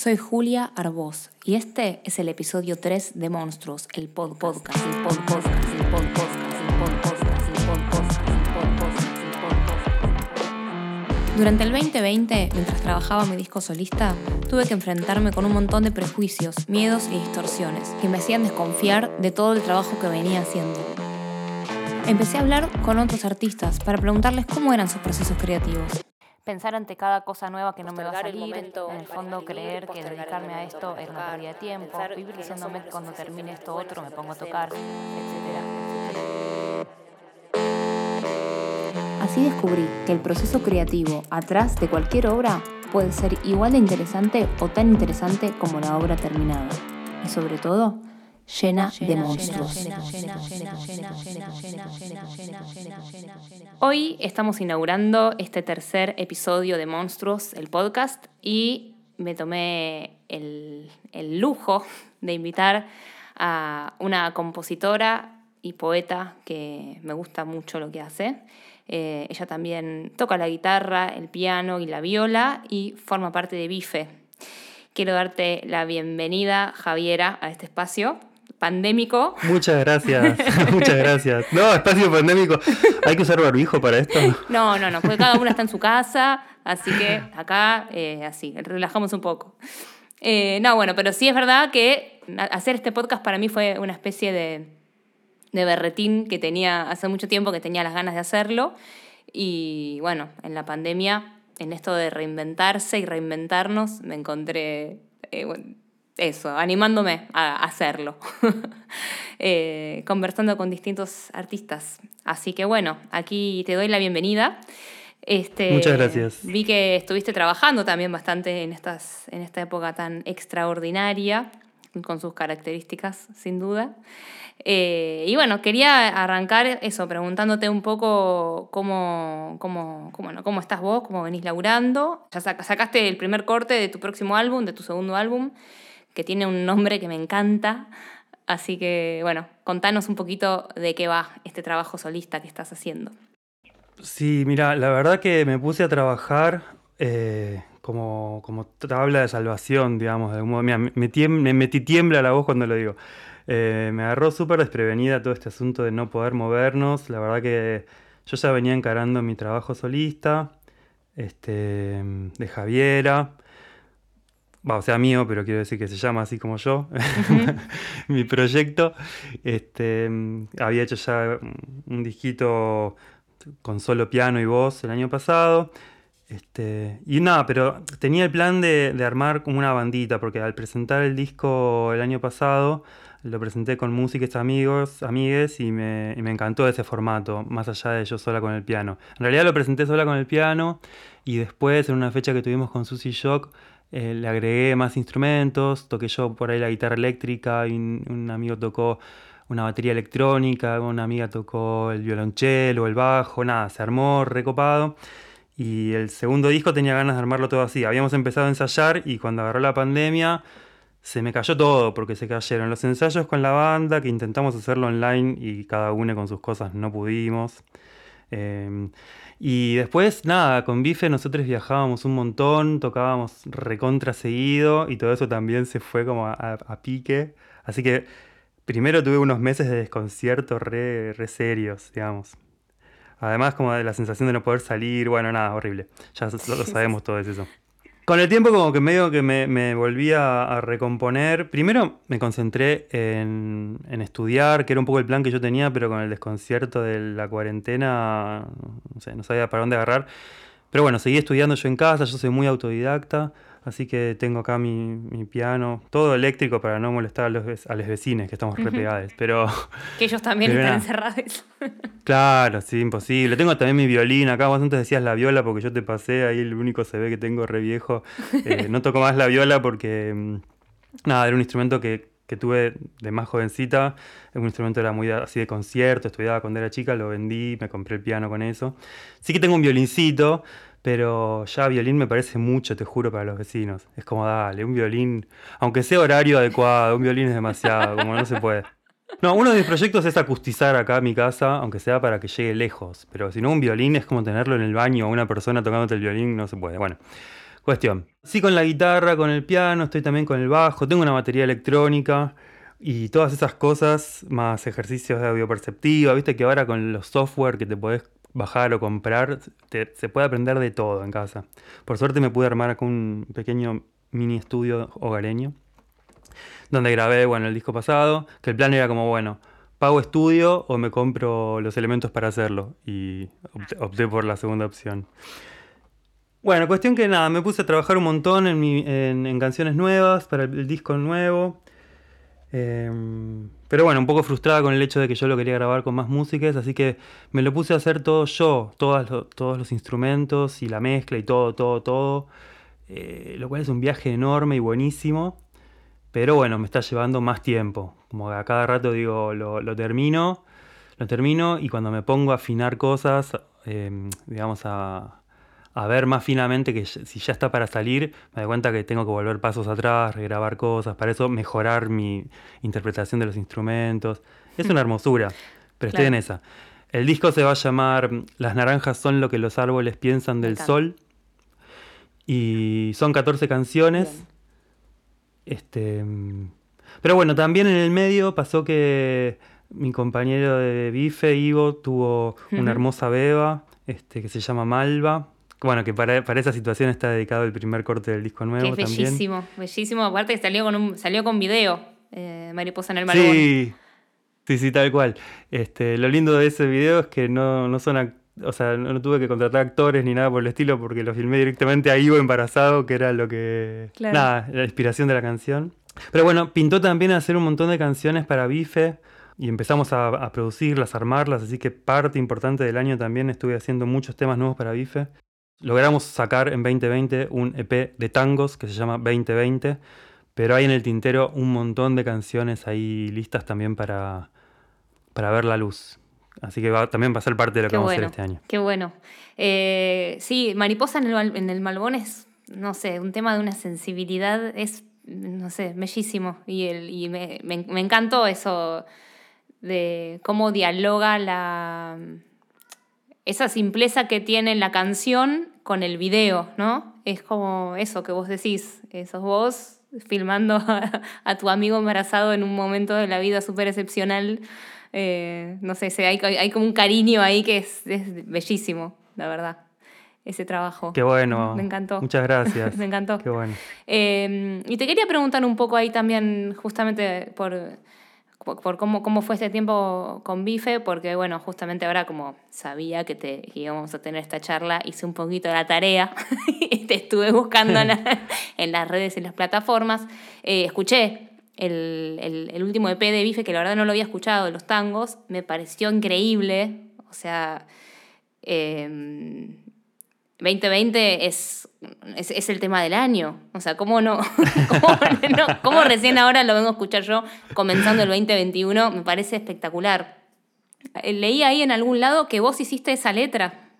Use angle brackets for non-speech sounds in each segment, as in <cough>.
Soy Julia Arbós y este es el episodio 3 de Monstruos, el pod podcast, el pod podcast, pod podcast, el pod podcast, pod podcast, pod el pod podcast. Durante el 2020, mientras trabajaba mi disco solista, tuve que enfrentarme con un montón de prejuicios, miedos y distorsiones que me hacían desconfiar de todo el trabajo que venía haciendo. Empecé a hablar con otros artistas para preguntarles cómo eran sus procesos creativos. Pensar ante cada cosa nueva que no me va a el salir, momento en el fondo creer que el dedicarme a esto era una pérdida de tiempo, vivir que no diciéndome que cuando termine esto otro me pongo a tocar, etcétera. Así descubrí que el proceso creativo atrás de cualquier obra puede ser igual de interesante o tan interesante como la obra terminada. Y sobre todo, llena de monstruos. Hoy estamos inaugurando este tercer episodio de Monstruos, el podcast, y me tomé el, el lujo de invitar a una compositora y poeta que me gusta mucho lo que hace. Eh, ella también toca la guitarra, el piano y la viola y forma parte de Bife. Quiero darte la bienvenida, Javiera, a este espacio pandémico. Muchas gracias, <laughs> muchas gracias. No, espacio pandémico. ¿Hay que usar barbijo para esto? No, no, no, porque cada uno está en su casa, así que acá, eh, así, relajamos un poco. Eh, no, bueno, pero sí es verdad que hacer este podcast para mí fue una especie de, de berretín que tenía hace mucho tiempo, que tenía las ganas de hacerlo. Y bueno, en la pandemia, en esto de reinventarse y reinventarnos, me encontré eh, bueno, eso, animándome a hacerlo, <laughs> eh, conversando con distintos artistas. Así que bueno, aquí te doy la bienvenida. Este, Muchas gracias. Vi que estuviste trabajando también bastante en, estas, en esta época tan extraordinaria, con sus características, sin duda. Eh, y bueno, quería arrancar eso, preguntándote un poco cómo, cómo, cómo, no, cómo estás vos, cómo venís laburando. Ya sac- sacaste el primer corte de tu próximo álbum, de tu segundo álbum, que tiene un nombre que me encanta. Así que, bueno, contanos un poquito de qué va este trabajo solista que estás haciendo. Sí, mira, la verdad que me puse a trabajar eh, como, como tabla de salvación, digamos, de algún modo. Mira, me, me tiem- me metí tiembla la voz cuando lo digo. Eh, me agarró súper desprevenida todo este asunto de no poder movernos. La verdad que yo ya venía encarando mi trabajo solista, este, de Javiera. Va, o sea, mío, pero quiero decir que se llama así como yo, <laughs> mi proyecto. Este, mm, había hecho ya un disquito con solo piano y voz el año pasado. Este, y nada, pero tenía el plan de, de armar como una bandita, porque al presentar el disco el año pasado, lo presenté con músicos amigos, amigues, y me, y me encantó ese formato, más allá de yo sola con el piano. En realidad lo presenté sola con el piano, y después, en una fecha que tuvimos con Susy Shock, eh, le agregué más instrumentos, toqué yo por ahí la guitarra eléctrica, un amigo tocó una batería electrónica, una amiga tocó el violonchelo, el bajo, nada, se armó recopado. Y el segundo disco tenía ganas de armarlo todo así. Habíamos empezado a ensayar y cuando agarró la pandemia se me cayó todo porque se cayeron los ensayos con la banda, que intentamos hacerlo online y cada uno con sus cosas no pudimos. Eh, y después, nada, con Bife nosotros viajábamos un montón, tocábamos recontra seguido y todo eso también se fue como a, a- a pique. Así que primero tuve unos meses de desconcierto re, re serios, digamos. Además, como de la sensación de no poder salir, bueno, nada, horrible. Ya lo, lo <laughs> sabemos todo eso. Con el tiempo como que medio que me, me volví a, a recomponer. Primero me concentré en, en estudiar, que era un poco el plan que yo tenía, pero con el desconcierto de la cuarentena, no sé, no sabía para dónde agarrar. Pero bueno, seguí estudiando yo en casa, yo soy muy autodidacta, así que tengo acá mi, mi piano, todo eléctrico para no molestar a los, a los vecinos, que estamos re pegados. Pero Que ellos también <laughs> están encerrados. Claro, sí, imposible. Tengo también mi violín acá. Vos antes decías la viola porque yo te pasé ahí el único se ve que tengo re viejo. Eh, <laughs> no toco más la viola porque, mm, nada, era un instrumento que, que tuve de más jovencita. Un instrumento era muy así de concierto, estudiaba cuando era chica, lo vendí, me compré el piano con eso. Sí que tengo un violincito, pero ya violín me parece mucho, te juro, para los vecinos. Es como, dale, un violín, aunque sea horario adecuado, un violín es demasiado, como no se puede. No, uno de mis proyectos es acustizar acá mi casa, aunque sea para que llegue lejos. Pero si no, un violín es como tenerlo en el baño, una persona tocándote el violín, no se puede. Bueno, cuestión. Sí con la guitarra, con el piano, estoy también con el bajo, tengo una batería electrónica y todas esas cosas, más ejercicios de audio perceptiva, viste que ahora con los software que te podés bajar o comprar, se puede aprender de todo en casa. Por suerte me pude armar con un pequeño mini estudio hogareño, donde grabé, bueno, el disco pasado, que el plan era como, bueno, pago estudio o me compro los elementos para hacerlo, y opté, por la segunda opción. Bueno, cuestión que nada, me puse a trabajar un montón en, canciones nuevas para el disco nuevo. Em, pero bueno, un poco frustrada con el hecho de que yo lo quería grabar con más músicas, así que me lo puse a hacer todo yo, todos los instrumentos y la mezcla y todo, todo, todo. Eh, lo cual es un viaje enorme y buenísimo. Pero bueno, me está llevando más tiempo. Como a cada rato digo, lo, termino, lo termino y cuando me pongo a afinar cosas, em, digamos, a, a ver más finamente que si ya está para salir, me doy cuenta que tengo que volver pasos atrás, regrabar cosas, para eso mejorar mi interpretación de los instrumentos. Es una <laughs> hermosura, pero estoy en esa. El disco se va a llamar Las naranjas son lo que los árboles piensan del sol. Y son 14 canciones. Este, pero bueno, también en el medio pasó que mi compañero de bife, Ivo, tuvo una hermosa beba este, que se llama Malva, bueno, que para, esa situación está dedicado el primer corte del disco nuevo. Que es bellísimo, bellísimo. Aparte que salió con un, salió con video, eh, Mariposa en el Malbón. Sí, sí, sí, tal cual. Este, lo lindo de ese video es que no, no son o sea, no, tuve que contratar actores ni nada por el estilo porque lo filmé directamente a Ivo embarazado, que era lo que. Nada, la inspiración de la canción. Pero bueno, pintó también hacer un montón de canciones para Bife y empezamos a, a, producirlas, a armarlas, así que parte importante del año también estuve haciendo muchos temas nuevos para Bife logramos sacar en 2020 un EP de tangos que se llama 2020, pero hay en el tintero un montón de canciones ahí listas también para, para ver la luz. Así que va, también va a ser parte de lo que vamos a hacer este año. Qué bueno. Eh, sí, Mariposa en el, en el Malbón es, no sé, un tema de una sensibilidad, es, no sé, bellísimo. Y, el, y me, me encantó eso de cómo dialoga la esa simpleza que tiene la canción con el video, ¿no? Es como eso que vos decís, sos vos filmando <laughs> a, tu amigo embarazado en un momento de la vida súper excepcional. Eh, no sé, hay, hay, como un cariño ahí que es, bellísimo, la verdad ese trabajo. Qué bueno. Me encantó. Muchas gracias. <laughs> Me encantó. Qué bueno. Eh, y te quería preguntar un poco ahí también, justamente por por cómo, cómo fue este tiempo con Bife, porque bueno, justamente ahora como sabía que, te, íbamos a tener esta charla, hice un poquito de la tarea <laughs> y te estuve buscando en, <laughs> las redes y las plataformas. Eh, escuché el, el, último EP de Bife, que la verdad no lo había escuchado, de los tangos, me pareció increíble, o sea... 2020 em, es, es, el tema del año. O sea, <laughs> ¿cómo no? ¿Cómo, recién ahora lo vengo a escuchar yo comenzando el 2021? Me parece espectacular. Eh, leí ahí en algún lado que vos hiciste esa letra.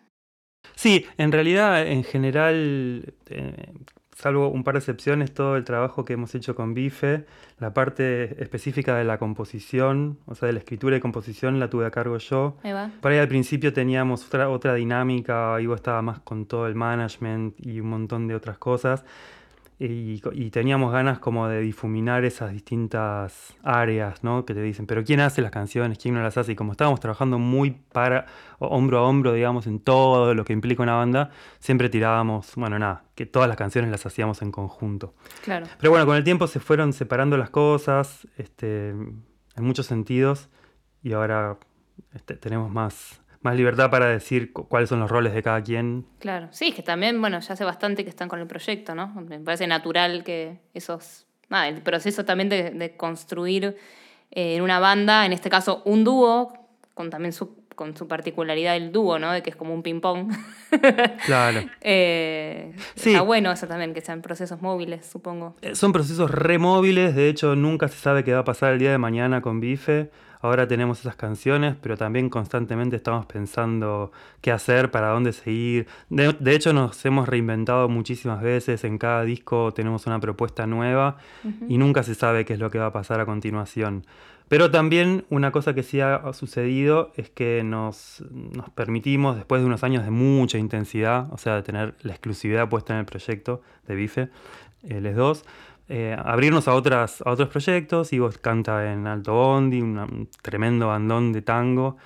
Sí, en realidad, en general, eh, salvo un par de excepciones, todo el trabajo que hemos hecho con Bife, la parte específica de la composición, o sea, de la escritura y composición, la tuve a cargo yo. Ahí va. Por ahí al principio teníamos otra, otra dinámica, Ivo estaba más con todo el management y un montón de otras cosas y, teníamos ganas como de difuminar esas distintas áreas, ¿no? Que te dicen, pero ¿quién hace las canciones? ¿Quién no las hace? Y como estábamos trabajando muy para, hombro a hombro, digamos, en todo lo que implica una banda, siempre tirábamos, bueno, nada, que todas las canciones las hacíamos en conjunto. Claro. Pero bueno, con el tiempo se fueron separando las cosas, este, en muchos sentidos, y ahora este, tenemos más más libertad para decir cuáles son los roles de cada quien. Claro, sí, que también, bueno, ya hace bastante que están con el proyecto, ¿no? Me parece natural que esos, nada, el proceso también de, construir eh, en una banda, en este caso un dúo, con también su, con su particularidad el dúo, ¿no? De que es como un ping-pong. <laughs> claro. eh, sí. Está bueno eso también, que sean procesos móviles, supongo. Eh, son procesos remóviles, de hecho nunca se sabe qué va a pasar el día de mañana con Bife ahora tenemos esas canciones, pero también constantemente estamos pensando qué hacer, para dónde seguir. De, de hecho, nos hemos reinventado muchísimas veces, en cada disco tenemos una propuesta nueva y nunca se sabe qué es lo que va a pasar a continuación. Pero también una cosa que sí ha sucedido es que nos, nos, permitimos, después de unos años de mucha intensidad, o sea, de tener la exclusividad puesta en el proyecto de Bife, eh, les dos, eh, abrirnos a, otras, a otros proyectos. Ivo canta en Alto Bondi, un tremendo bandón de tango,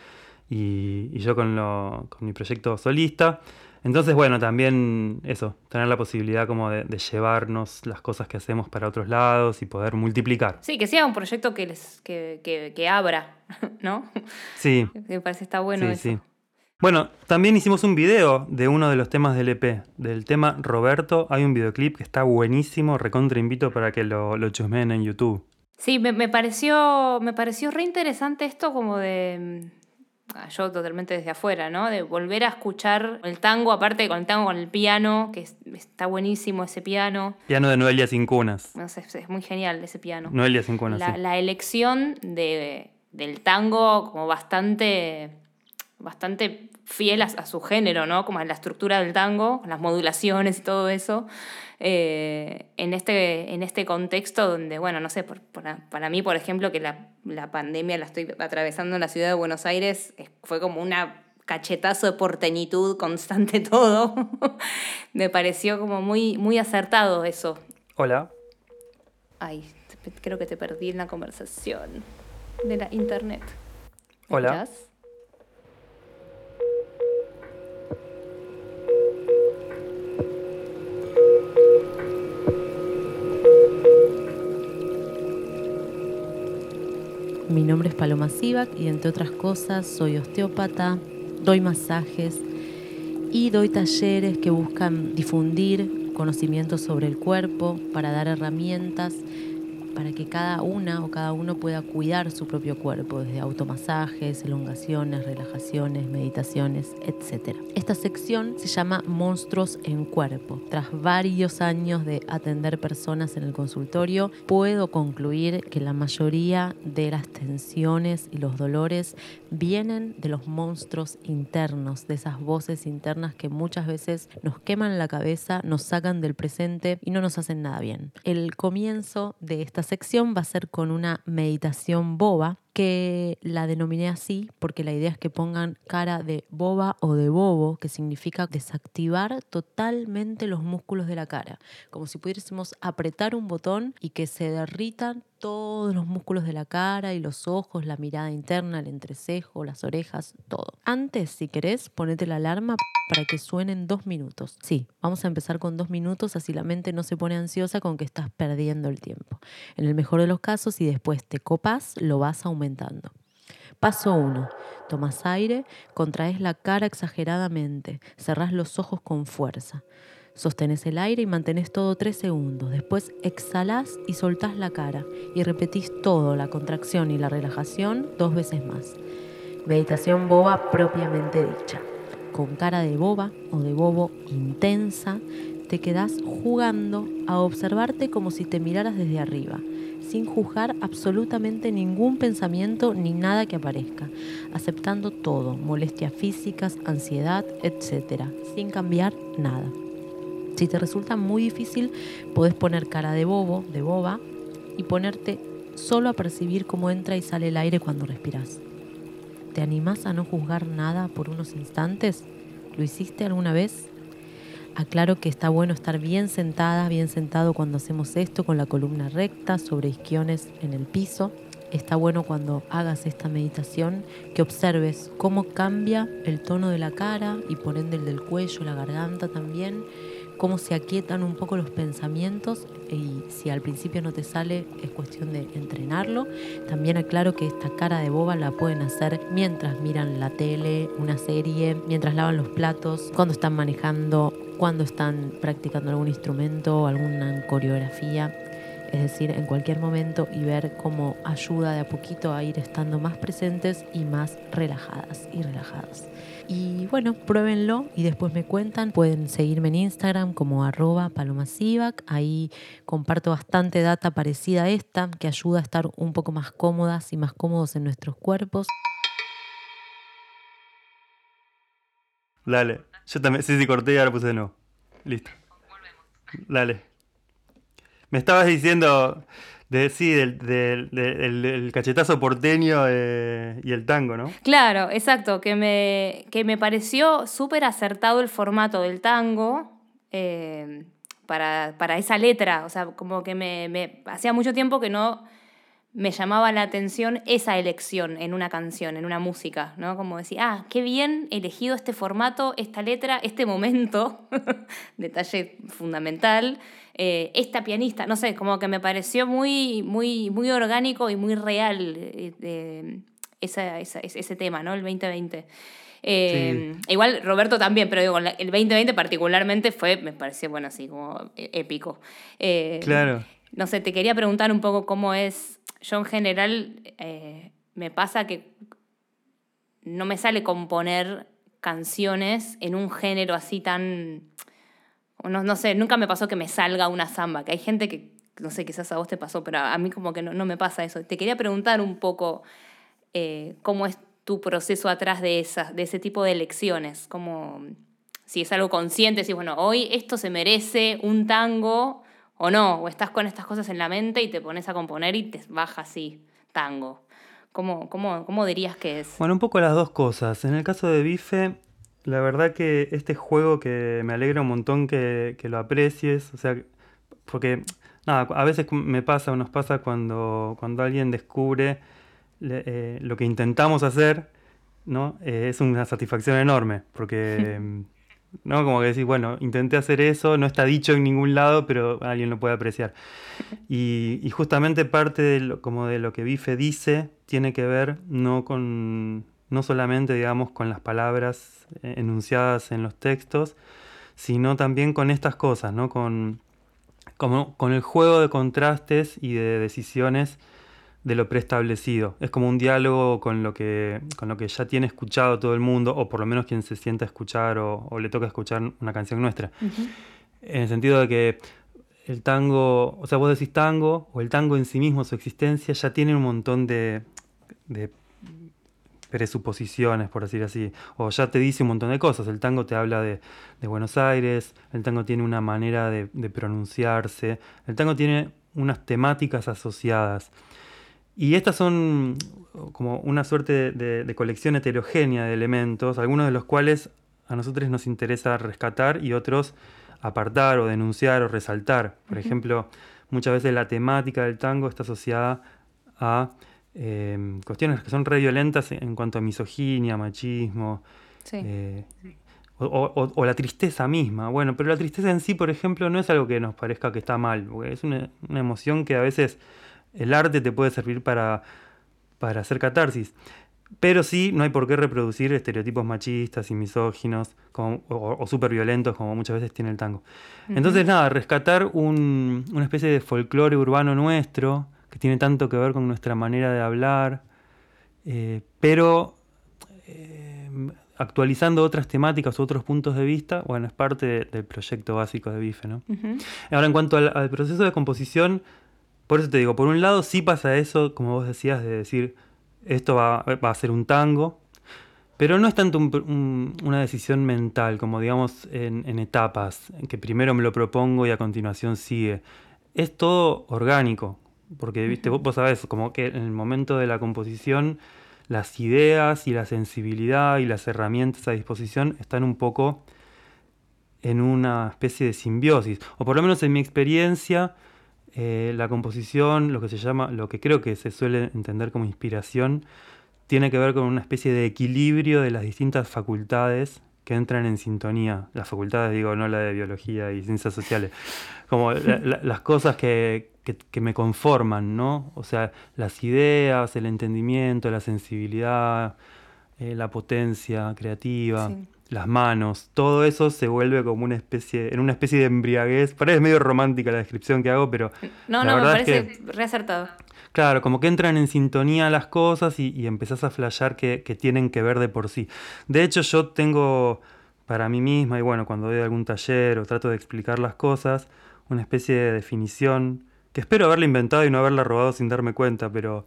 y, y yo con, lo, con mi proyecto solista. Entonces, bueno, también eso, tener la posibilidad como de, llevarnos las cosas que hacemos para otros lados y poder multiplicar. Sí, que sea un proyecto que, les, que, que, abra, <laughs> ¿no? Sí. <laughs> Me parece está bueno eso. Sí. Bueno, también hicimos un video de uno de los temas del EP, del tema Roberto. Hay un videoclip que está buenísimo, recontra invito para que lo, lo chusmeen en YouTube. Sí, me, me, pareció, me pareció re interesante esto como de Ah, yo totalmente desde afuera, ¿no? De volver a escuchar el tango, aparte con el tango con el piano, que está buenísimo ese piano. Piano de Noelia Cunas. No sé, es muy genial ese piano. Noelia Cunas. La, la elección de, del tango como bastante, bastante fiel a, su género, ¿no? Como a la estructura del tango, las modulaciones y todo eso. Eh, en, este, en este contexto donde, bueno, no sé, para mí, por ejemplo, que la, la, pandemia la estoy atravesando en la ciudad de Buenos Aires, fue como una cachetazo de porteñitud constante <laughs> todo. Me pareció como muy, muy acertado eso. Hola. Ay, creo que te perdí en la conversación de la internet. Hola. Mi nombre es Paloma Sivac y entre otras cosas soy osteópata, doy masajes y doy talleres que buscan difundir conocimientos sobre el cuerpo para dar herramientas para que cada una o cada uno pueda cuidar su propio cuerpo, desde automasajes, elongaciones, relajaciones, meditaciones, etc. Esta sección se llama Monstruos en Cuerpo. Tras varios años de atender personas en el consultorio, puedo concluir que la mayoría de las tensiones y los dolores vienen de los monstruos internos, de esas voces internas que muchas veces nos queman la cabeza, nos sacan del presente y no nos hacen nada bien. El comienzo de esta sección va a ser con una meditación boba que la denominé así porque la idea es que pongan cara de boba o de bobo, que significa desactivar totalmente los músculos de la cara, como si pudiésemos apretar un botón y que se derritan todos los músculos de la cara y los ojos, la mirada interna, el entrecejo, las orejas, todo. Antes, si querés, ponete la alarma para que suenen dos minutos. Sí, vamos a empezar con dos minutos, así la mente no se pone ansiosa con que estás perdiendo el tiempo. En el mejor de los casos, si después te copas, lo vas Paso 1. Tomas aire, contraes la cara exageradamente, cerrás los ojos con fuerza. Sostenés el aire y mantenés todo tres segundos. Después exhalás y soltás la cara y repetís todo, la contracción y la relajación, dos veces más. Meditación boba propiamente dicha. Con cara de boba o de bobo intensa, te quedás jugando a observarte como si te miraras desde arriba, sin juzgar absolutamente ningún pensamiento ni nada que aparezca, aceptando todo, molestias físicas, ansiedad, etc., sin cambiar nada. Si te resulta muy difícil, puedes poner cara de bobo, de boba, y ponerte solo a percibir cómo entra y sale el aire cuando respiras. ¿Te animás a no juzgar nada por unos instantes? ¿Lo hiciste alguna vez? Aclaro que está bueno estar bien sentada, bien sentado cuando hacemos esto, con la columna recta, sobre isquiones en el piso. Está bueno cuando hagas esta meditación que observes cómo cambia el tono de la cara y por ende el del cuello, la garganta también cómo se aquietan un poco los pensamientos y si al principio no te sale es cuestión de entrenarlo. También aclaro que esta cara de boba la pueden hacer mientras miran la tele, una serie, mientras lavan los platos, cuando están manejando, cuando están practicando algún instrumento, alguna coreografía. Es decir, en cualquier momento y ver cómo ayuda de a poquito a ir estando más presentes y más relajadas y relajadas. Y bueno, pruébenlo y después me cuentan. Pueden seguirme en Instagram como arroba palomasivac. Ahí comparto bastante data parecida a esta que ayuda a estar un poco más cómodas y más cómodos en nuestros cuerpos. Dale. Yo también. Sí, sí, corté y ahora puse de nuevo. Listo. Dale. Me estabas diciendo de, sí, del, del, cachetazo porteño eh, y el tango, ¿no? Claro, exacto, que me, que me pareció súper acertado el formato del tango eh, para, para, esa letra, o sea, como que me, me hacía mucho tiempo que no me llamaba la atención esa elección en una canción, en una música, ¿no? Como decir, ah, qué bien elegido este formato, esta letra, este momento, <laughs> detalle fundamental, eh, esta pianista, no sé, como que me pareció muy, muy, muy orgánico y muy real eh, ese tema, ¿no? El 2020. Eh, igual Roberto también, pero digo, el 2020 particularmente fue, me pareció, bueno, así como épico. claro. No sé, te quería preguntar un poco cómo es yo en general eh, me pasa que no me sale componer canciones en un género así tan... No, no, sé, nunca me pasó que me salga una samba, que hay gente que, no sé, quizás a vos te pasó, pero a mí como que no, me pasa eso. Te quería preguntar un poco eh, cómo es tu proceso atrás de, esas, de ese tipo de elecciones, como si es algo consciente, si bueno, hoy esto se merece un tango o no, o estás con estas cosas en la mente y te pones a componer y te baja así, tango. ¿Cómo, cómo, cómo dirías que es? Bueno, un poco las dos cosas. En el caso de Bife, la verdad que este juego que me alegra un montón que, lo aprecies, o sea, porque nada, a veces me pasa o nos pasa cuando, cuando alguien descubre eh, lo que intentamos hacer, ¿no? Eh, es una satisfacción enorme, porque <laughs> ¿no? Como que decís, bueno, intenté hacer eso, no está dicho en ningún lado, pero alguien lo puede apreciar. <laughs> Y, justamente parte de lo, como de lo que Bife dice tiene que ver no con no solamente digamos con las palabras eh, enunciadas en los textos, sino también con estas cosas, ¿no? Con, como, con el juego de contrastes y de decisiones de lo preestablecido. Es como un diálogo con lo que, con lo que ya tiene escuchado todo el mundo, o por lo menos quien se sienta a escuchar o, le toca escuchar una canción nuestra. En el sentido de que el tango, o sea, vos decís tango, o el tango en sí mismo, su existencia, ya tiene un montón de, de presuposiciones, por decir así, o ya te dice un montón de cosas. El tango te habla de, de Buenos Aires, el tango tiene una manera de, de pronunciarse, el tango tiene unas temáticas asociadas. Y estas son como una suerte de, colección heterogénea de elementos, algunos de los cuales a nosotros nos interesa rescatar y otros apartar o denunciar o resaltar. Por ejemplo, muchas veces la temática del tango está asociada a eh, cuestiones que son re violentas en cuanto a misoginia, machismo. Eh, o, la tristeza misma. Bueno, pero la tristeza en sí, por ejemplo, no es algo que nos parezca que está mal, porque es una emoción que a veces el arte te puede servir para, para hacer catarsis. Pero sí, no hay por qué reproducir estereotipos machistas y misóginos o, súper violentos como muchas veces tiene el tango. Entonces, nada, rescatar una especie de folclore urbano nuestro que tiene tanto que ver con nuestra manera de hablar, eh, pero eh, actualizando otras temáticas, otros puntos de vista, bueno, es parte del proyecto básico de BIFE. ¿no? Ahora, en cuanto al proceso de composición, por eso te digo, por un lado sí pasa eso, como vos decías, de decir, esto va, a ser un tango, pero no es tanto una decisión mental, como digamos en, etapas, que primero me lo propongo y a continuación sigue. Es todo orgánico, porque ¿viste? vos, vos sabés, como que en el momento de la composición, las ideas y la sensibilidad y las herramientas a disposición están un poco en una especie de simbiosis, o por lo menos en mi experiencia, eh, la composición, lo que se llama, lo que creo que se suele entender como inspiración, tiene que ver con una especie de equilibrio de las distintas facultades que entran en sintonía. Las facultades, digo, no la de biología y ciencias sociales. Como <laughs> las cosas que, me conforman, ¿no? O sea, las ideas, el entendimiento, la sensibilidad, eh, la potencia creativa. las manos, todo eso se vuelve como una especie, en una especie de embriaguez. Parece medio romántica la descripción que hago, pero. No, no, me parece reacertado. Claro, como que entran en sintonía las cosas y, empezás a flashear que, que, tienen que ver de por sí. De hecho, yo tengo para mí misma, y bueno, cuando doy algún taller o trato de explicar las cosas, una especie de definición que espero haberla inventado y no haberla robado sin darme cuenta, pero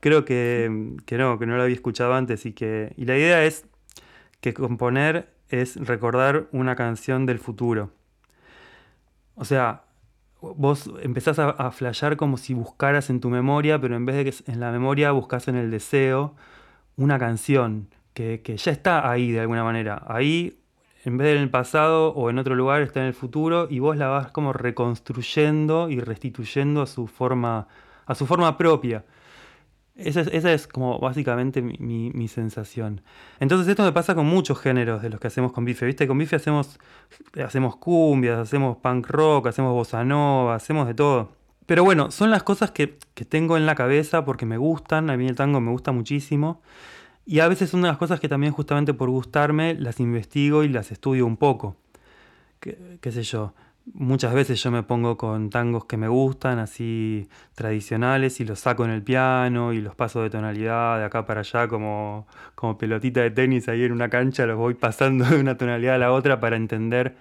creo que, que no, que no la había escuchado antes y que. Y la idea es que componer es recordar una canción del futuro. O sea, vos empezás a, a como si buscaras en tu memoria, pero en vez de que en la memoria buscas en el deseo una canción que, que, ya está ahí de alguna manera. Ahí, en vez de en el pasado o en otro lugar, está en el futuro y vos la vas como reconstruyendo y restituyendo a su forma, a su forma propia. Esa es, como básicamente mi, sensación. Entonces esto me pasa con muchos géneros de los que hacemos con Bife. ¿Viste? Con Bife hacemos, hacemos cumbias, hacemos punk rock, hacemos bossa nova, hacemos de todo. Pero bueno, son las cosas que, tengo en la cabeza porque me gustan. A mí el tango me gusta muchísimo. Y a veces son de las cosas que también justamente por gustarme las investigo y las estudio un poco. qué sé yo? Muchas veces yo me pongo con tangos que me gustan, así tradicionales, y los saco en el piano y los paso de tonalidad de acá para allá como, como pelotita de tenis ahí en una cancha, los voy pasando <laughs> de una tonalidad a la otra para entender,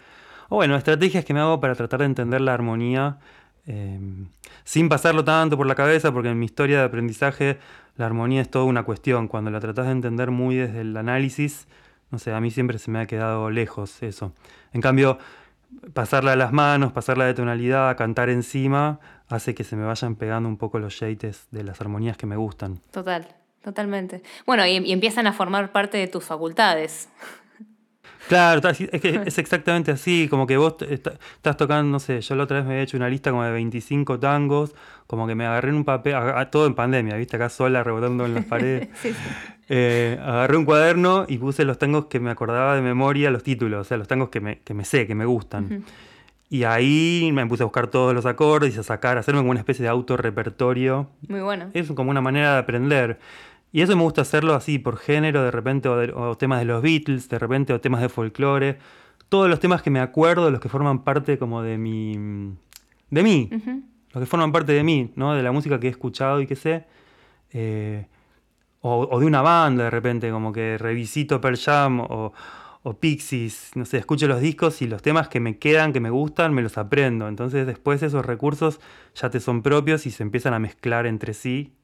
o bueno, estrategias que me hago para tratar de entender la armonía em, sin pasarlo tanto por la cabeza, porque en mi historia de aprendizaje la armonía es toda una cuestión. Cuando la tratas de entender muy desde el análisis, no sé, a mí siempre se me ha quedado lejos eso. En cambio, pasarla a las manos, pasarla de tonalidad, cantar encima, hace que se me vayan pegando un poco los yates de las armonías que me gustan. Total, totalmente. Bueno, y, empiezan a formar parte de tus facultades. Claro, es que es exactamente así, como que vos estás tocando, no sé, yo la otra vez me había hecho una lista como de 25 tangos, como que me agarré en un papel, todo en pandemia, viste, acá sola rebotando en las <laughs> paredes. sí, sí. Eh, agarré un cuaderno y puse los tangos que me acordaba de memoria, los títulos, o sea, los tangos que me, que me sé, que me gustan. Y ahí me puse a buscar todos los acordes a sacar, a hacerme como una especie de autorrepertorio. Muy bueno. Es como una manera de aprender. Y eso me gusta hacerlo así, por género, de repente, o, temas de los Beatles, de repente, o temas de folclore. Todos los temas que me acuerdo, los que forman parte como de mi. de mí. Los que forman parte de mí, ¿no? De la música que he escuchado y que sé. Eh, o, de una banda de repente, como que revisito Pearl Jam o, o Pixies, no sé, escucho los discos y los temas que me quedan, que me gustan, me los aprendo. Entonces después esos recursos ya te son propios y se empiezan a mezclar entre sí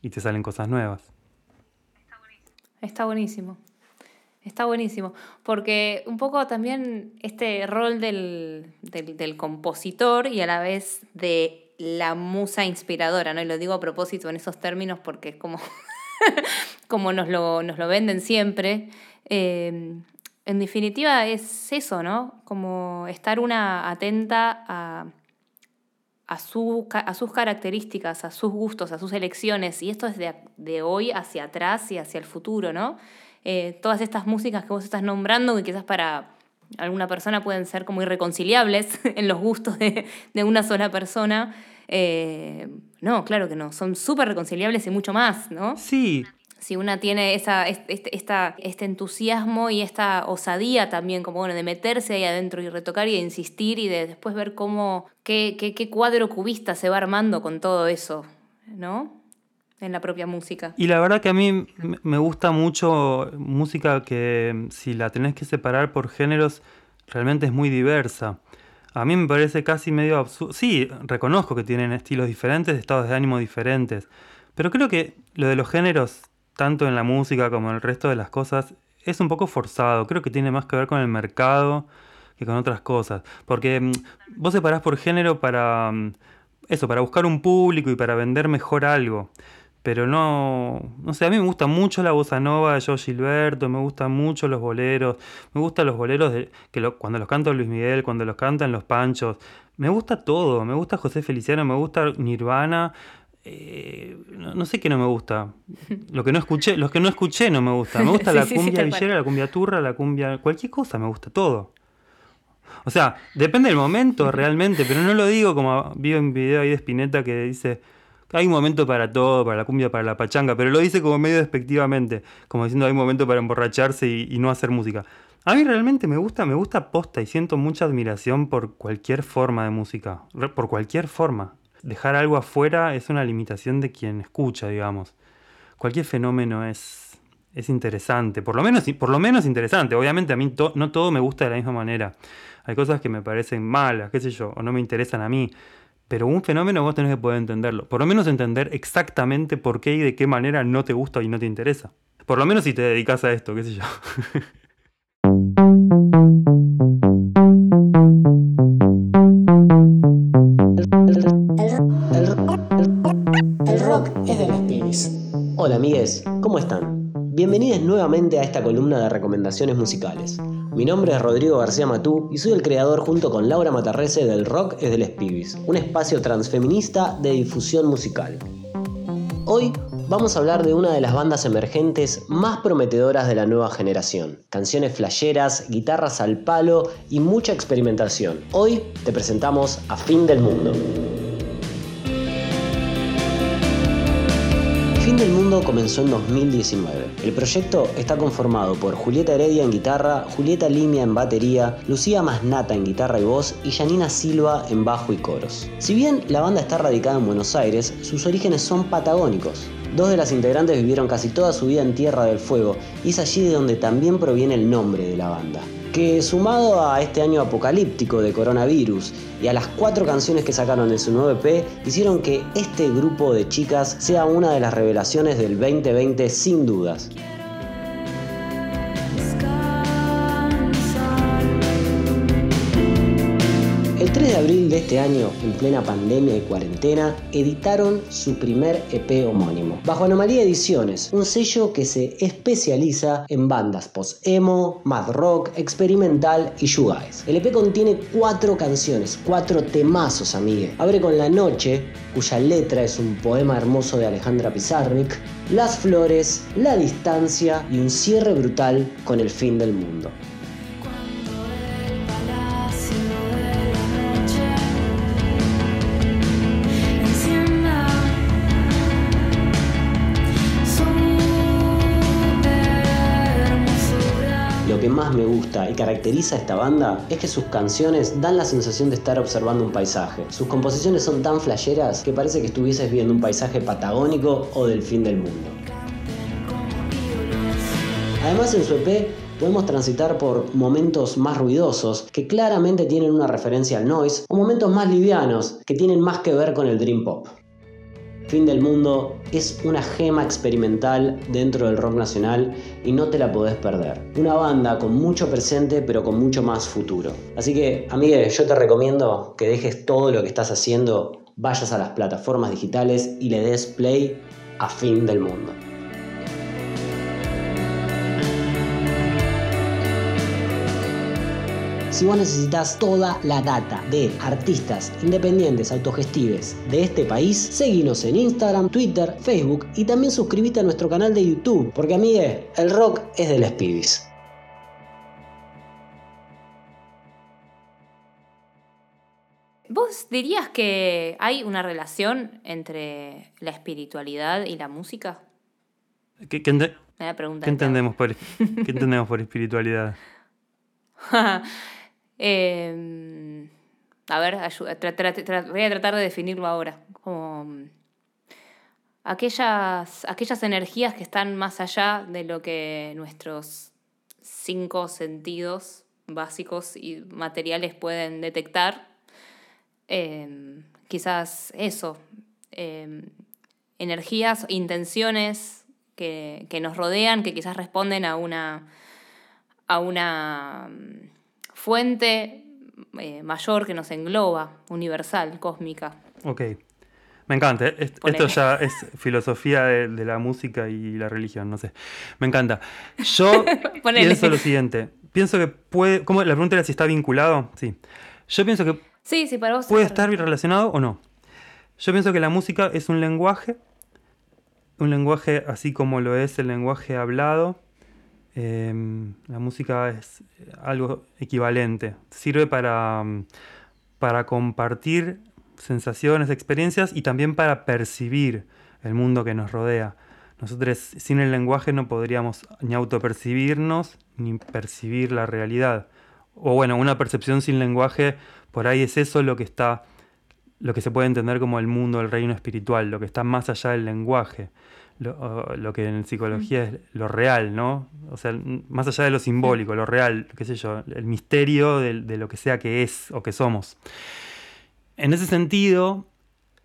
y te salen cosas nuevas. Está buenísimo. Está buenísimo. Porque un poco también este rol del, del, del compositor y a la vez de la musa inspiradora, ¿no? Y lo digo a propósito en esos términos porque es como <laughs> como nos lo, nos lo venden siempre. Eh, en definitiva es eso, ¿no? Como estar una atenta a, a, a, sus características, a sus gustos, a sus elecciones, y esto es de, de hoy hacia atrás y hacia el futuro, ¿no? Eh, todas estas músicas que vos estás nombrando, que quizás para alguna persona pueden ser como irreconciliables <laughs> en los gustos de, de una sola persona, eh, no, claro que no, son súper reconciliables y mucho más, ¿no? Sí. Si una tiene esa, este, esta, este entusiasmo y esta osadía también, como bueno, de meterse ahí adentro y retocar y insistir y de después ver cómo, qué, qué, qué cuadro cubista se va armando con todo eso, ¿no? En la propia música. Y la verdad que a mí me gusta mucho música que si la tenés que separar por géneros, realmente es muy diversa. A mí me parece casi medio absurdo. Sí, reconozco que tienen estilos diferentes, estados de ánimo diferentes, pero creo que lo de los géneros, tanto en la música como en el resto de las cosas, es un poco forzado. Creo que tiene más que ver con el mercado que con otras cosas. Porque mm, vos separás por género para mm, eso, para buscar un público y para vender mejor algo pero no, no sé, a mí me gusta mucho la bossa nova de Joe Gilberto, me gustan mucho los boleros, me gustan los boleros de, que cuando los canta Luis Miguel, cuando los cantan los Panchos, me gusta todo, me gusta José Feliciano, me gusta Nirvana, eh, no, sé qué no me gusta, lo que no escuché, los que no escuché no me gusta, me gusta <laughs> la cumbia villera, la cumbia turra, la cumbia, cualquier cosa me gusta, todo. O sea, depende del momento realmente, pero no lo digo como vi un video ahí de Spinetta que dice hay un momento para todo, para la cumbia, para la pachanga, pero lo dice como medio despectivamente, como diciendo hay un momento para emborracharse y, no hacer música. A mí realmente me gusta, me gusta posta y siento mucha admiración por cualquier forma de música, por cualquier forma. Dejar algo afuera es una limitación de quien escucha, digamos. Cualquier fenómeno es, es interesante, por lo, menos, por lo menos interesante. Obviamente a mí no todo me gusta de la misma manera. Hay cosas que me parecen malas, qué sé yo, o no me interesan a mí. Pero un fenómeno vos tenés que poder entenderlo. Por lo menos entender exactamente por qué y de qué manera no te gusta y no te interesa. Por lo menos si te dedicas a esto, qué sé yo. <laughs> Hola amigues, ¿cómo están? Bienvenidos nuevamente a esta columna de recomendaciones musicales. Mi nombre es Rodrigo García Matú y soy el creador junto con Laura Matarrese del Rock es de los Pibis, un espacio transfeminista de difusión musical. Hoy vamos a hablar de una de las bandas emergentes más prometedoras de la nueva generación. Canciones flasheras, guitarras al palo y mucha experimentación. Hoy te presentamos a Fin del Mundo. Fin del Mundo comenzó en 2019. El proyecto está conformado por Julieta Heredia en guitarra, Julieta Limia en batería, Lucía Masnata en guitarra y voz y Janina Silva en bajo y coros. Si bien la banda está radicada en Buenos Aires, sus orígenes son patagónicos. Dos de las integrantes vivieron casi toda su vida en Tierra del Fuego y es allí de donde también proviene el nombre de la banda. Que sumado a este año apocalíptico de coronavirus y a las cuatro canciones que sacaron en su nuevo EP, hicieron que este grupo de chicas sea una de las revelaciones del 2020 sin dudas. Abril de este año, en plena pandemia y cuarentena, editaron su primer EP homónimo, bajo Anomalía Ediciones, un sello que se especializa en bandas post-emo, mad rock, experimental y shoegaze. El EP contiene cuatro canciones, cuatro temazos, amigue. Abre con La Noche, cuya letra es un poema hermoso de Alejandra Pizarnik, Las Flores, La Distancia y un cierre brutal con El Fin del Mundo. Y caracteriza a esta banda es que sus canciones dan la sensación de estar observando un paisaje. Sus composiciones son tan flasheras que parece que estuvieses viendo un paisaje patagónico o del fin del mundo. Además en su EP podemos transitar por momentos más ruidosos que claramente tienen una referencia al noise o momentos más livianos que tienen más que ver con el dream pop. Fin del Mundo es una gema experimental dentro del rock nacional y no te la podés perder. Una banda con mucho presente pero con mucho más futuro. Así que, amigue, yo te recomiendo que dejes todo lo que estás haciendo, vayas a las plataformas digitales y le des play a Fin del Mundo. Si vos necesitas toda la data de artistas independientes autogestives de este país, seguinos en Instagram, Twitter, Facebook y también suscríbete a nuestro canal de YouTube, porque amigue, el rock es de los pibis. ¿Vos dirías que hay una relación entre la espiritualidad y la música? ¿Qué, entendemos, por, <laughs> ¿qué entendemos por espiritualidad? <laughs> Em, a ver, voy a tratar de definirlo ahora. Como mm, aquellas, aquellas energías que están más allá de lo que nuestros cinco sentidos básicos y materiales pueden detectar. Em, quizás eso, em, energías, intenciones que, que, nos rodean, que quizás responden a una, a una mm, fuente eh, mayor que nos engloba, universal, cósmica. Ok. Me encanta. Esto ya es filosofía de, la música y la religión, no sé. Me encanta. Yo <laughs> pienso lo siguiente. Pienso que puede. ¿cómo? La pregunta era si está vinculado. Sí. Yo pienso que. Sí, sí, para vos. ¿Puede estar relacionado o no? Yo pienso que la música es un lenguaje. Un lenguaje así como lo es el lenguaje hablado Em, la música es algo equivalente. Sirve para, mm, para compartir sensaciones, experiencias y también para percibir el mundo que nos rodea. Nosotros sin el lenguaje no podríamos ni autopercibirnos ni percibir la realidad. O bueno, una percepción sin lenguaje, por ahí es eso lo que está, lo que se puede entender como el mundo, el reino espiritual, lo que está más allá del lenguaje lo, que en psicología es lo real, ¿no? O sea, más allá de lo simbólico, lo real, qué sé yo, el misterio de, lo que sea que es o que somos. En ese sentido,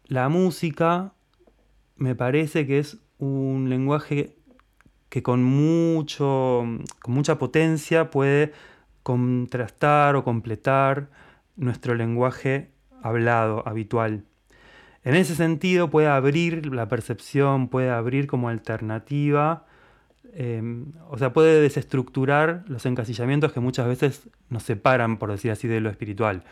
la música me parece que es un lenguaje que con, mucho, con mucha potencia puede contrastar o completar nuestro lenguaje hablado, habitual. En ese sentido puede abrir la percepción, puede abrir como alternativa, em, o sea, puede desestructurar los encasillamientos que muchas veces nos separan, por decir así, de lo espiritual.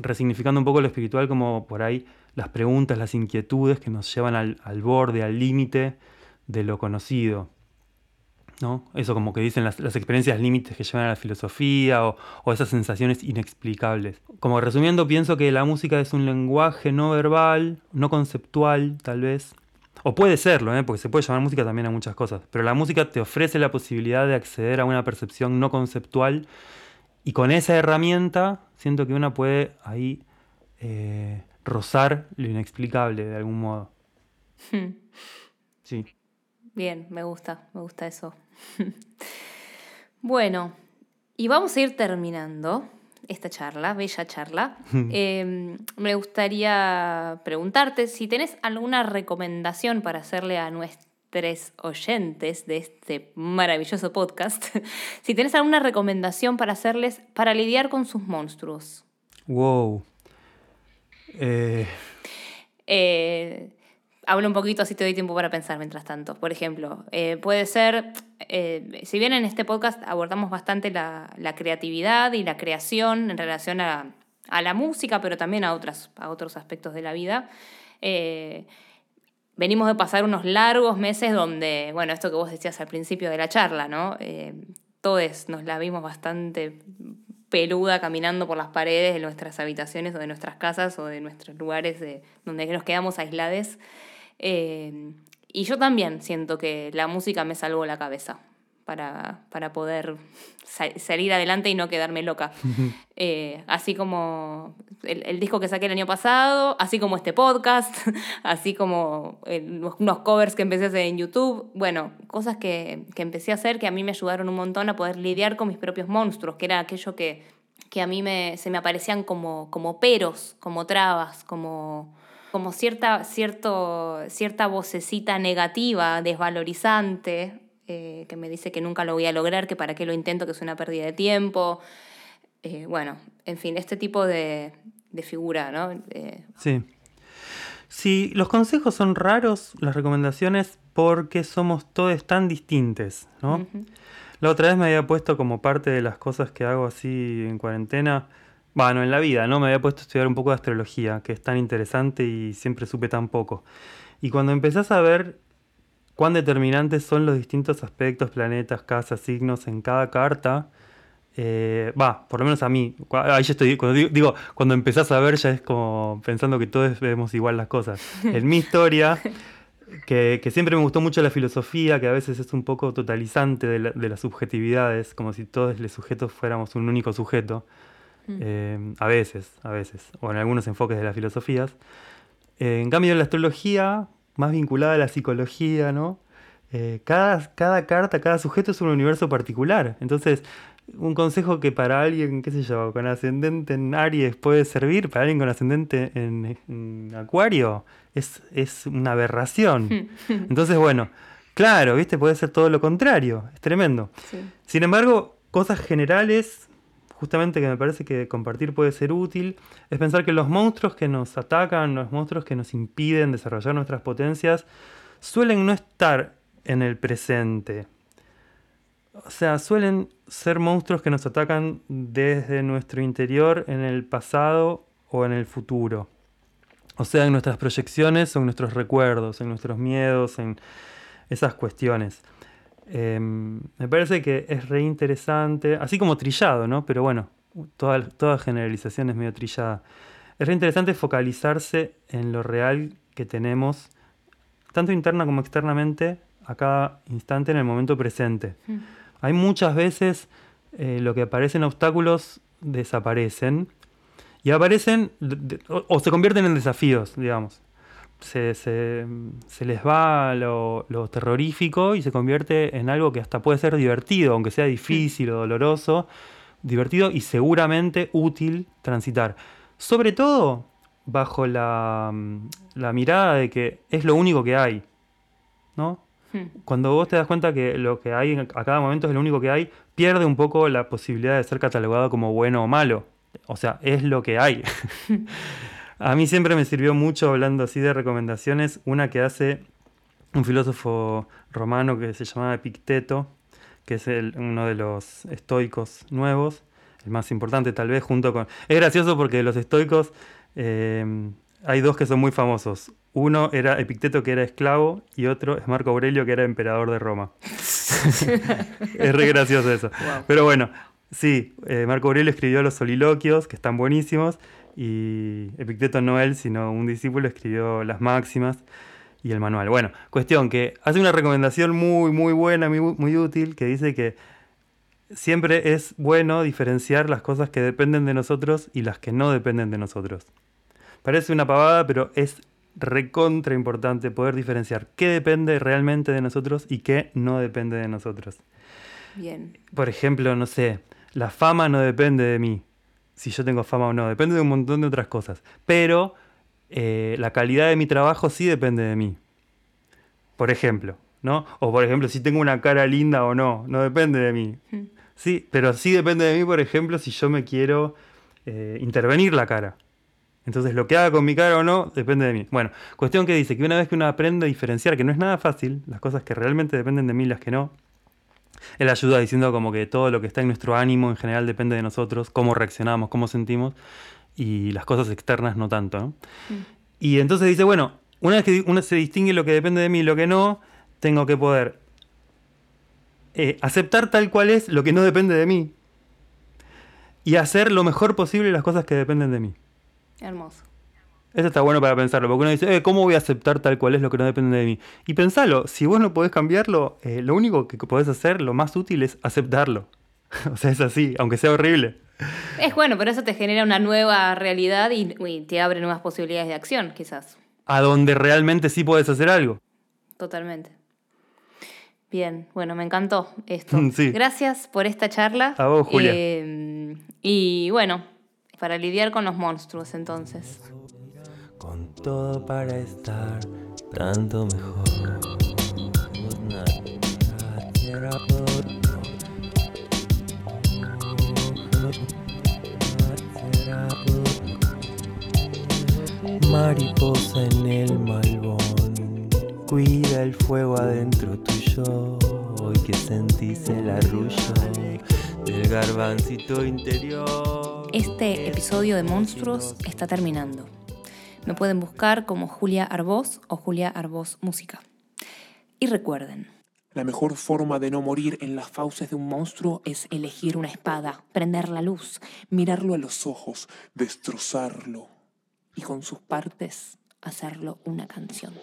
Resignificando un poco lo espiritual como por ahí las preguntas, las inquietudes que nos llevan al, al borde, al límite de lo conocido. Eso como que dicen las, experiencias límites que llevan a la filosofía o, esas sensaciones inexplicables. Como resumiendo, pienso que la música es un lenguaje no verbal, no conceptual, tal vez. O puede serlo, ¿eh? porque se puede llamar música también a muchas cosas. Pero la música te ofrece la posibilidad de acceder a una percepción no conceptual y con esa herramienta siento que una puede ahí eh, rozar lo inexplicable de algún modo. Hmm. Sí. Bien, me gusta, me gusta eso. <laughs> bueno, y vamos a ir terminando esta charla, bella charla. <laughs> Em, me gustaría preguntarte si tenés alguna recomendación para hacerle a nuestros oyentes de este maravilloso podcast, <laughs> si tenés alguna recomendación para hacerles para lidiar con sus monstruos. Wow. Eh, eh hablo un poquito así te doy tiempo para pensar mientras tanto. Por ejemplo, eh, puede ser, eh, si bien en este podcast abordamos bastante la, creatividad y la creación en relación a, la música, pero también a, otras, a otros aspectos de la vida, eh, venimos de pasar unos largos meses donde, bueno, esto que vos decías al principio de la charla, ¿no? todos nos la vimos bastante peluda caminando por las paredes de nuestras habitaciones o de nuestras casas o de nuestros lugares de, donde nos quedamos aislades. Eh, y yo también siento que la música me salvó la cabeza para, para poder salir adelante y no quedarme loca. <laughs> Eh, así como el, disco que saqué el año pasado, así como este podcast, <laughs> así como unos covers que empecé a hacer en YouTube. Bueno, cosas que, que, empecé a hacer que a mí me ayudaron un montón a poder lidiar con mis propios monstruos, que era aquello que, que a mí me, se me aparecían como, como peros, como trabas, como como cierta, cierto, cierta vocecita negativa, desvalorizante, eh, que me dice que nunca lo voy a lograr, que para qué lo intento, que es una pérdida de tiempo. Eh, bueno, en fin, este tipo de, figura, ¿no? sí. Sí, los consejos son raros, las recomendaciones, porque somos todos tan distintos, ¿no? La otra vez me había puesto como parte de las cosas que hago así en cuarentena, bueno, en la vida, ¿no? Me había puesto a estudiar un poco de astrología, que es tan interesante y siempre supe tan poco. Y cuando empezás a ver cuán determinantes son los distintos aspectos, planetas, casas, signos en cada carta, eh, va, por lo menos a mí, ahí ya estoy, cuando digo, cuando empezás a ver ya es como pensando que todos vemos igual las cosas. En mi historia, <laughs> que, siempre me gustó mucho la filosofía, que a veces es un poco totalizante de, de las subjetividades, como si todos los sujetos fuéramos un único sujeto. Mm. Eh, a veces, a veces, o en algunos enfoques de las filosofías. Eh, en cambio, en la astrología, más vinculada a la psicología, ¿no? Eh, cada, cada carta, cada sujeto es un universo particular. Entonces, un consejo que para alguien, qué sé yo, con ascendente en Aries puede servir, para alguien con ascendente en, Acuario, es, es, una aberración. <laughs> Entonces, bueno, claro, ¿viste? Puede ser todo lo contrario, es tremendo. Sin embargo, cosas generales justamente que me parece que compartir puede ser útil, es pensar que los monstruos que nos atacan, los monstruos que nos impiden desarrollar nuestras potencias, suelen no estar en el presente. O sea, suelen ser monstruos que nos atacan desde nuestro interior en el pasado o en el futuro. O sea, en nuestras proyecciones o en nuestros recuerdos, en nuestros miedos, en esas cuestiones. Em, me parece que es re interesante, así como trillado, ¿no? Pero bueno, toda, toda generalización es medio trillada. Es re interesante focalizarse en lo real que tenemos, tanto interna como externamente, a cada instante en el momento presente. Mm. Hay muchas veces eh, lo que parecen obstáculos desaparecen y aparecen o se convierten en desafíos, digamos. Se, se- se les va lo, lo terrorífico y se convierte en algo que hasta puede ser divertido, aunque sea difícil o doloroso, divertido y seguramente útil transitar. Sobre todo bajo la, la mirada de que es lo único que hay, ¿no? Hmm. Cuando vos te das cuenta que lo que hay a cada momento es lo único que hay, pierde un poco la posibilidad de ser catalogado como bueno o malo. O sea, es lo que hay. <laughs> a mí siempre me sirvió mucho, hablando así de recomendaciones, una que hace un filósofo romano que se llamaba Epicteto, que es el- uno de los estoicos nuevos, el más importante tal vez, junto con... Es gracioso porque de los estoicos eh, hay dos que son muy famosos. Uno era Epicteto, que era esclavo, y otro es Marco Aurelio, que era emperador de Roma. <laughs> es re gracioso eso. Wow. Pero bueno, sí, eh, Marco Aurelio escribió los soliloquios, que están buenísimos, y Epicteto no él, sino un discípulo escribió las máximas y el manual. Bueno, cuestión que hace una recomendación muy, muy buena, muy, muy útil, que dice que siempre es bueno diferenciar las cosas que dependen de nosotros y las que no dependen de nosotros. Parece una pavada, pero es recontra importante poder diferenciar qué depende realmente de nosotros y qué no depende de nosotros. Bien. Por ejemplo, no sé, la fama no depende de mí, si yo tengo fama o no, depende de un montón de otras cosas. Pero eh, la calidad de mi trabajo sí depende de mí. Por ejemplo, ¿no? O por ejemplo, si tengo una cara linda o no, no depende de mí. Mm. Sí, pero sí depende de mí, por ejemplo, si yo me quiero eh, intervenir la cara. Entonces, lo que haga con mi cara o no depende de mí. Bueno, cuestión que dice que una vez que uno aprende a diferenciar, que no es nada fácil, las cosas que realmente dependen de mí y las que no, él ayuda diciendo como que todo lo que está en nuestro ánimo en general depende de nosotros, cómo reaccionamos, cómo sentimos, y las cosas externas no tanto. ¿no? Y entonces dice, bueno, una vez que uno se distingue lo que depende de mí y lo que no, tengo que poder eh, aceptar tal cual es lo que no depende de mí y hacer lo mejor posible las cosas que dependen de mí. Hermoso. Eso está bueno para pensarlo, porque uno dice, eh, ¿cómo voy a aceptar tal cual es lo que no depende de mí? Y pensalo, si vos no podés cambiarlo, eh, lo único que podés hacer, lo más útil es aceptarlo. <laughs> o sea, es así, aunque sea horrible. Es bueno, pero eso te genera una nueva realidad y, y te abre nuevas posibilidades de acción, quizás. A donde realmente sí podés hacer algo. Totalmente. Bien, bueno, me encantó esto. <laughs> Sí. Gracias por esta charla. A vos, Julia. Eh, y bueno, para lidiar con los monstruos entonces. Con todo para estar tanto mejor. Mariposa en el malbón, cuida el fuego adentro tuyo. Hoy que sentís el arrullo del garbancito interior. Este episodio de Monstruos está terminando. Me pueden buscar como Julia Arbós o Julia Arbós Música. Y recuerden, La mejor forma de no morir en las fauces de un monstruo es elegir una espada, prender la luz mirarlo a los ojos, destrozarlo. y con sus partes hacerlo una canción.